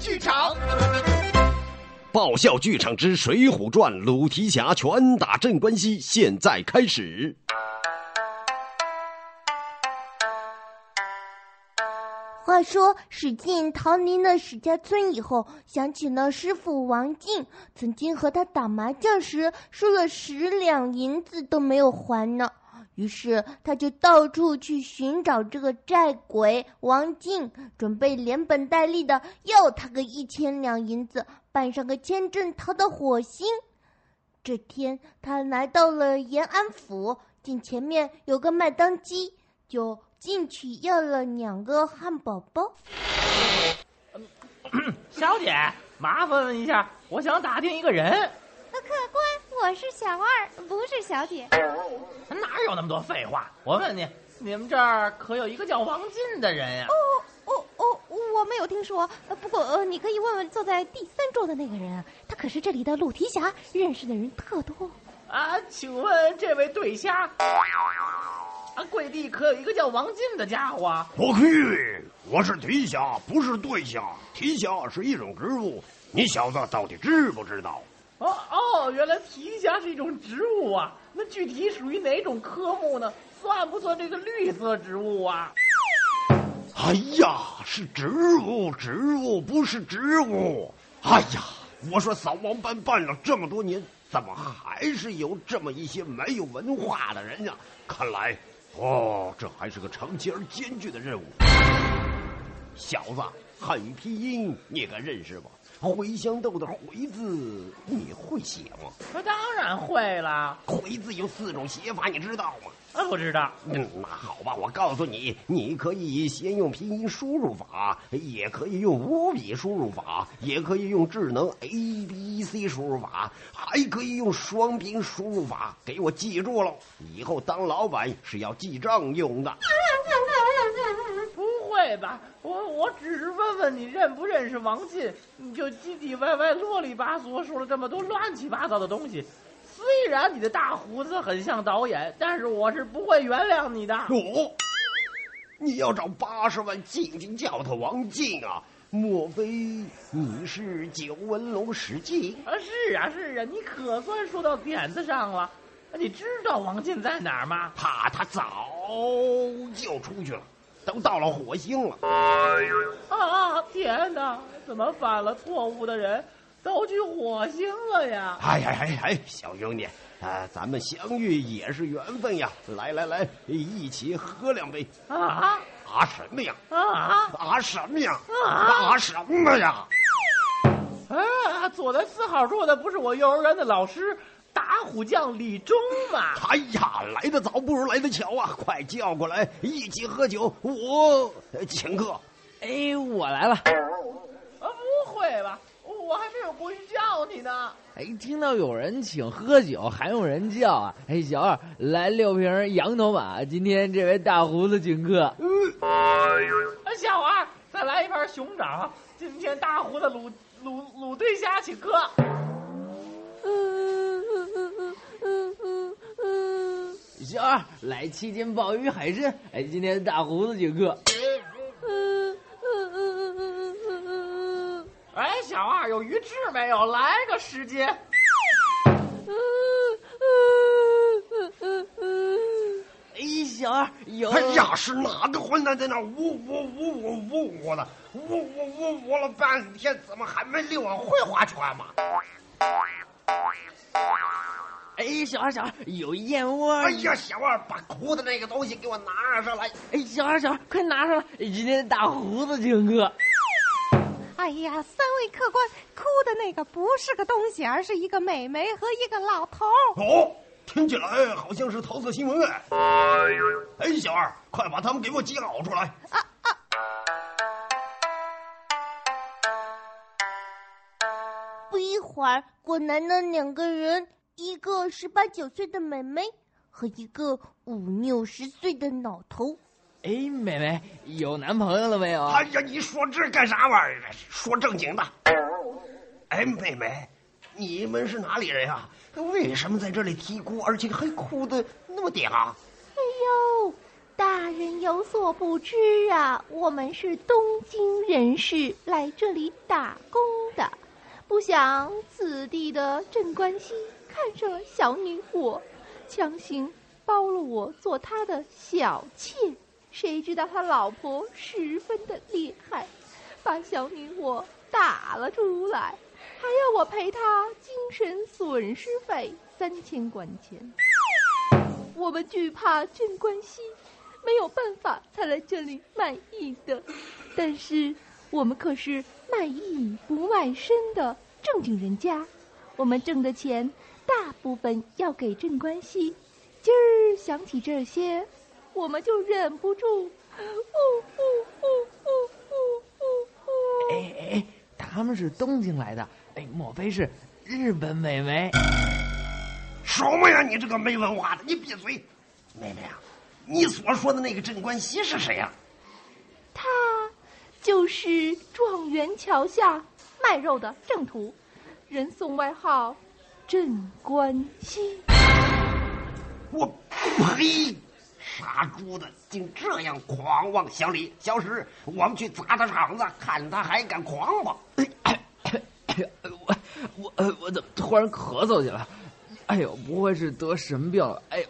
剧场。爆笑剧场之《水浒传》鲁提辖拳打镇关西，现在开始。话说，史进逃离了史家村以后，想起了师傅王进曾经和他打麻将时输了十两银子都没有还呢。于是他就到处去寻找这个债鬼王进，准备连本带利的要他个一千两银子，办上个签证逃到火星。这天，他来到了延安府，见前面有个麦当鸡，就进去要了两个汉堡包。小姐，麻烦问一下，我想打听一个人。客官，我是小二，不是小姐。哪有那么多废话？我问你，你们这儿可有一个叫王进的人呀？哦哦哦，我没有听说。不过呃，你可以问问坐在第三桌的那个人啊，他可是这里的鲁提辖，认识的人特多。啊，请问这位对虾，啊，贵地可有一个叫王进的家伙？我去，我是提辖，不是对虾。提辖是一种植物，你小子到底知不知道？哦哦，原来提辖是一种植物啊！那具体属于哪种科目呢？算不算这个绿色植物啊？哎呀，是植物，植物不是植物。哎呀，我说扫盲班办了这么多年，怎么还是有这么一些没有文化的人呀？看来，哦，这还是个长期而艰巨的任务。小子，汉语拼音你该认识吧？茴香豆的“茴”字你会写吗？那当然会了。茴字有四种写法，你知道吗？啊，不知道。嗯，那好吧，我告诉你，你可以先用拼音输入法，也可以用五笔输入法，也可以用智能 A B C 输入法，还可以用双拼输入法。给我记住了，以后当老板是要记账用的。不会吧？我我只是问问你认不认识王进，你就唧唧歪歪、啰里吧嗦说了这么多乱七八糟的东西。虽然你的大胡子很像导演，但是我是不会原谅你的。哦，你要找八十万进京教头王进啊？莫非你是九纹龙史进？啊，是啊是啊，你可算说到点子上了。你知道王进在哪儿吗？怕他早就出去了。都到了火星了！啊天哪，怎么犯了错误的人都去火星了呀？哎呀哎哎，小兄弟，啊，咱们相遇也是缘分呀！来来来，一起喝两杯！啊啊什么呀？啊啊什么呀？啊什么呀？啊，坐在四号桌的不是我幼儿园的老师。打虎将李忠嘛！哎呀，来得早不如来得巧啊！快叫过来一起喝酒，我请客。哎，我来了。啊，不会吧？我还没有过去叫你呢。哎，听到有人请喝酒，还用人叫啊？哎，小二，来六瓶羊头马，今天这位大胡子请客。嗯。小二，再来一盘熊掌，今天大胡子卤卤卤对虾请客。小二，来七斤鲍鱼海参。哎，今天大胡子请客。哎，小二有鱼翅没有？来个十斤。哎，小二有。哎呀，是哪个混蛋在那呜呜呜呜呜呜的？呜呜呜呜了半天，怎么还没溜完会划船吗？哎，小二，小二，有燕窝！哎呀，小二，把哭的那个东西给我拿上来！哎，小二，小二，快拿上来！今天大胡子请客。哎呀，三位客官，哭的那个不是个东西，而是一个美眉和一个老头。哦，听起来好像是桃色新闻哎！哎，小二，快把他们给我叫出来！啊啊！不一会儿，果来那两个人。一个十八九岁的美眉和一个五六十岁的老头。哎，妹妹有男朋友了没有？哎呀，你说这干啥玩意儿？说正经的。哎，妹妹，你们是哪里人呀？为什么在这里啼哭，而且还哭的那么嗲？哎呦，大人有所不知啊，我们是东京人士，来这里打工的。不想此地的镇关西看上了小女我，强行包了我做他的小妾。谁知道他老婆十分的厉害，把小女我打了出来，还要我赔他精神损失费三千贯钱。我们惧怕镇关西，没有办法才来这里卖艺的。但是我们可是卖艺不卖身的。正经人家，我们挣的钱大部分要给镇关西。今儿想起这些，我们就忍不住，呜呜呜呜呜呜呜！哎哎，他们是东京来的，哎，莫非是日本美眉？什么呀，你这个没文化的，你闭嘴！妹妹啊，你所说的那个镇关西是谁呀？他就是状元桥下。卖肉的正途，人送外号“镇关西”。我呸！傻猪的竟这样狂妄！小李、小石，我们去砸他场子，看他还敢狂妄？我我呃，我怎么突然咳嗽起来？哎呦，不会是得什么病了？哎呦，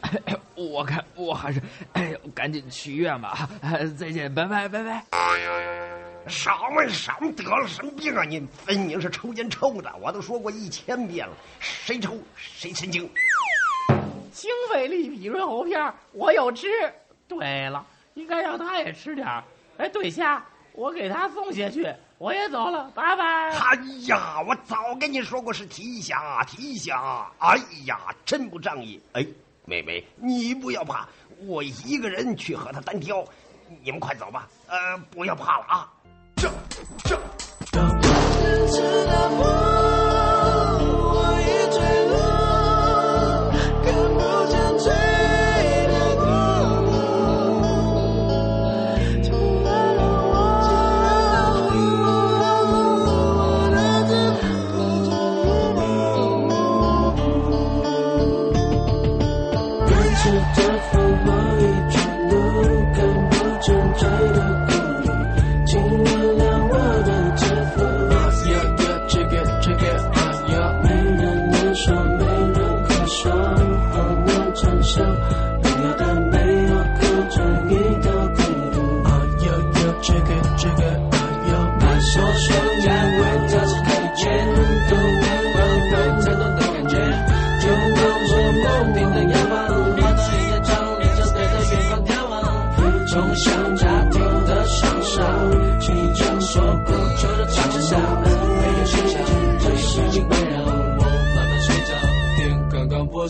哎呦，我看我还是哎呦，赶紧去医院吧！再见，拜拜，拜拜。什么什么得了什么病啊？你分明是抽烟抽的，我都说过一千遍了，谁抽谁神经。清肺利脾润喉片，我有吃。对了，应该让他也吃点儿。哎，对下，我给他送下去，我也走了，拜拜。哎呀，我早跟你说过是提辖提辖。哎呀，真不仗义。哎，妹妹，你不要怕，我一个人去和他单挑。你们快走吧，呃，不要怕了啊。这。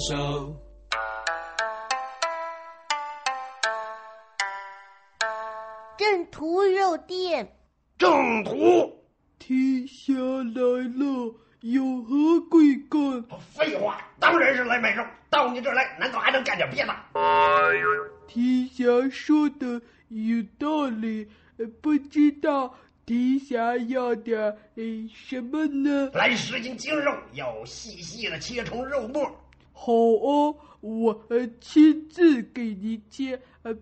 这。正途肉店，正途，天下来了，有何贵干？废话，当然是来买肉。到你这儿来，难道还能干点别的？提侠说的有道理，不知道提侠要点什么呢？来十斤精肉，要细细的切成肉末。好哦，我亲自给您切，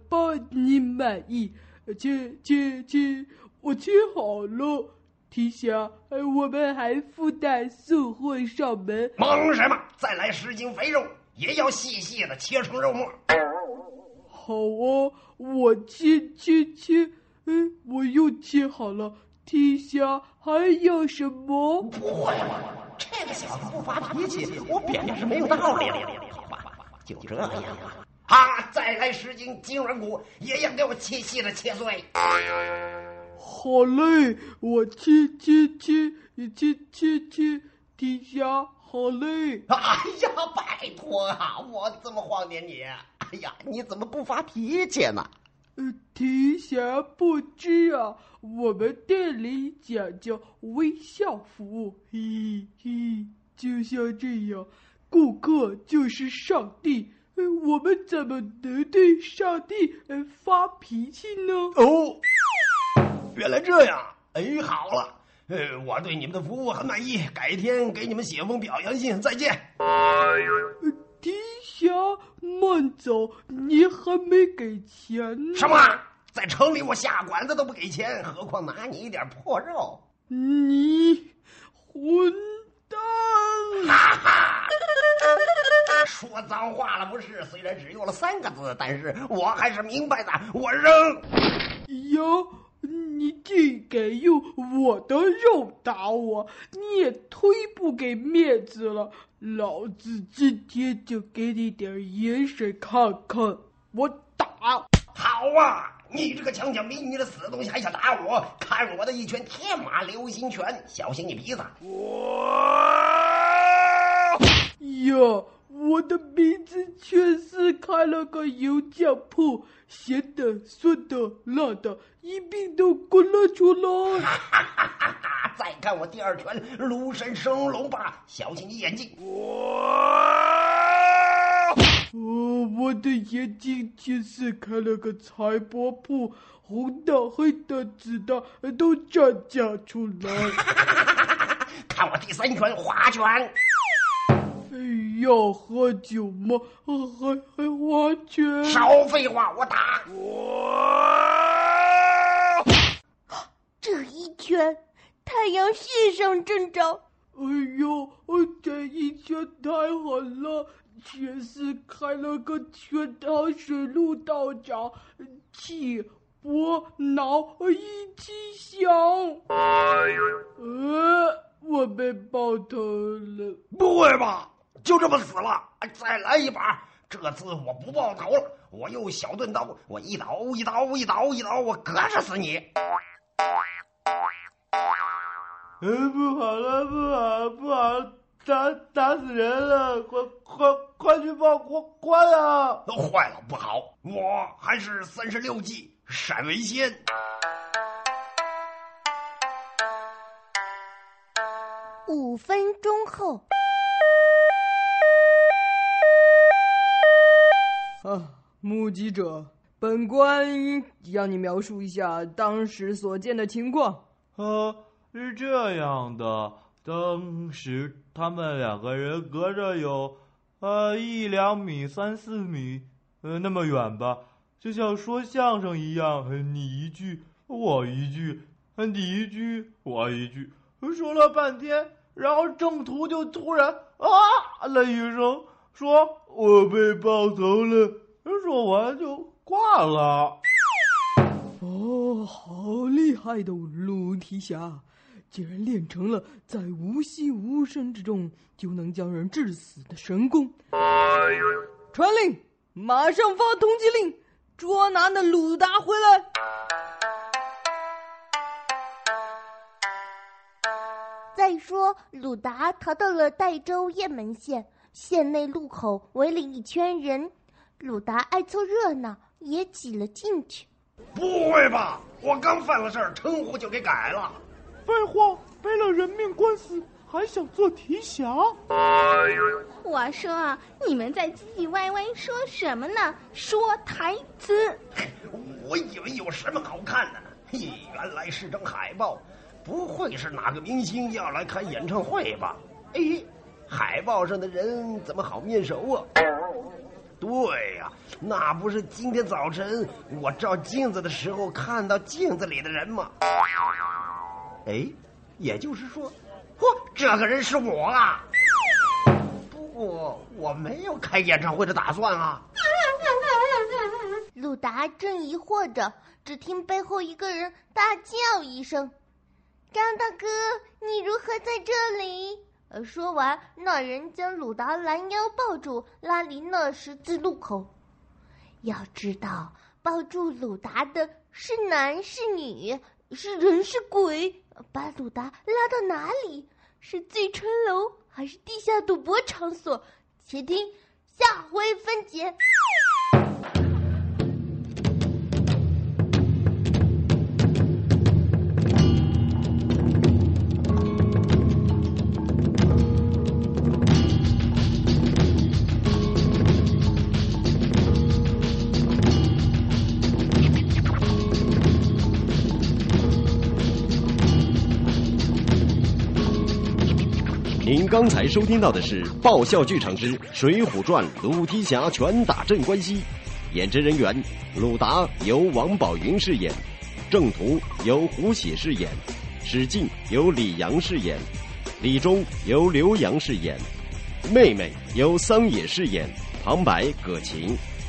包您满意。切切切，我切好了。提辖，我们还附带送货上门。忙什么？再来十斤肥肉，也要细细的切成肉末。好啊，我切切切，哎，我又切好了。提霞还要什么？不会吧？这个小子不发脾气，我扁平是没有道理。好吧，就这样吧。啊！再来十斤金软骨，爷爷给我切细了切碎。好嘞，我切切切切切切，底下好嘞。哎呀，拜托啊！我这么晃点你，哎呀，你怎么不发脾气呢？呃，提辖不知啊，我们店里讲究微笑服务，嘿嘿，就像这样，顾客就是上帝。我们怎么能对上帝发脾气呢？哦，原来这样。哎，好了，呃，我对你们的服务很满意，改天给你们写封表扬信。再见。提辖，慢走，你还没给钱呢。什么？在城里我下馆子都不给钱，何况拿你一点破肉？你混蛋！哈哈！说脏话了不是？虽然只用了三个字，但是我还是明白的。我扔。哟，你竟敢用我的肉打我，你也忒不给面子了。老子今天就给你点颜色看看，我打。好啊！你这个强抢民女的死东西，还想打我？看我的一拳天马流星拳，小心你鼻子！哟，我的鼻子确实开了个油酱铺，咸的、酸的、辣的，一并都滚了出来。再看我第二拳，庐山升龙霸，小心你眼睛！哦，我的眼睛确实开了个财帛铺，红的、黑的、紫的都涨价出来。看我第三拳划拳！要喝酒吗？还还花钱？少废话，我打！这一拳，太阳穴上正着。哎呦，这一拳太狠了！确实开了个全堂水陆道长，气波脑一起响。呃，我被爆头了！不会吧？就这么死了？再来一把！这次我不爆头了，我用小钝刀，我一刀一刀一刀一刀，我割着死你！呃，不好了，不好，不好，打打死人了！快快快去报官官啊！坏了，不好，我还是三十六计，闪为先。五分钟后。啊，目击者，本官让你描述一下当时所见的情况。啊，是这样的，当时他们两个人隔着有，呃，一两米、三四米，呃，那么远吧，就像说相声一样，你一句我一句，你一句我一句，说了半天，然后郑屠就突然啊了一声。说我被爆头了，说完就挂了。哦，好厉害的鲁提辖，竟然练成了在无息无声之中就能将人致死的神功！传令，马上发通缉令，捉拿那鲁达回来。再说，鲁达逃到了代州雁门县。县内路口围了一圈人，鲁达爱凑热闹，也挤了进去。不会吧？我刚犯了事儿，称呼就给改了？废话，背了人命官司还想做提辖？我说，你们在唧唧歪歪说什么呢？说台词。我以为有什么好看的，嘿，原来是张海报。不会是哪个明星要来开演唱会吧？哎。海报上的人怎么好面熟啊？对呀，那不是今天早晨我照镜子的时候看到镜子里的人吗？哎，也就是说，嚯，这个人是我啊！不过我没有开演唱会的打算啊。鲁达正疑惑着，只听背后一个人大叫一声：“张大哥，你如何在这里？”呃，说完，那人将鲁达拦腰抱住，拉离那十字路口。要知道，抱住鲁达的是男是女，是人是鬼？把鲁达拉到哪里？是醉春楼还是地下赌博场所？且听下回分解。刚才收听到的是《爆笑剧场之水浒传》鲁提辖拳打镇关西，演职人员：鲁达由王宝云饰演，郑途由胡喜饰演，史进由李阳饰演，李忠由刘洋饰演，妹妹由桑野饰演，旁白葛晴，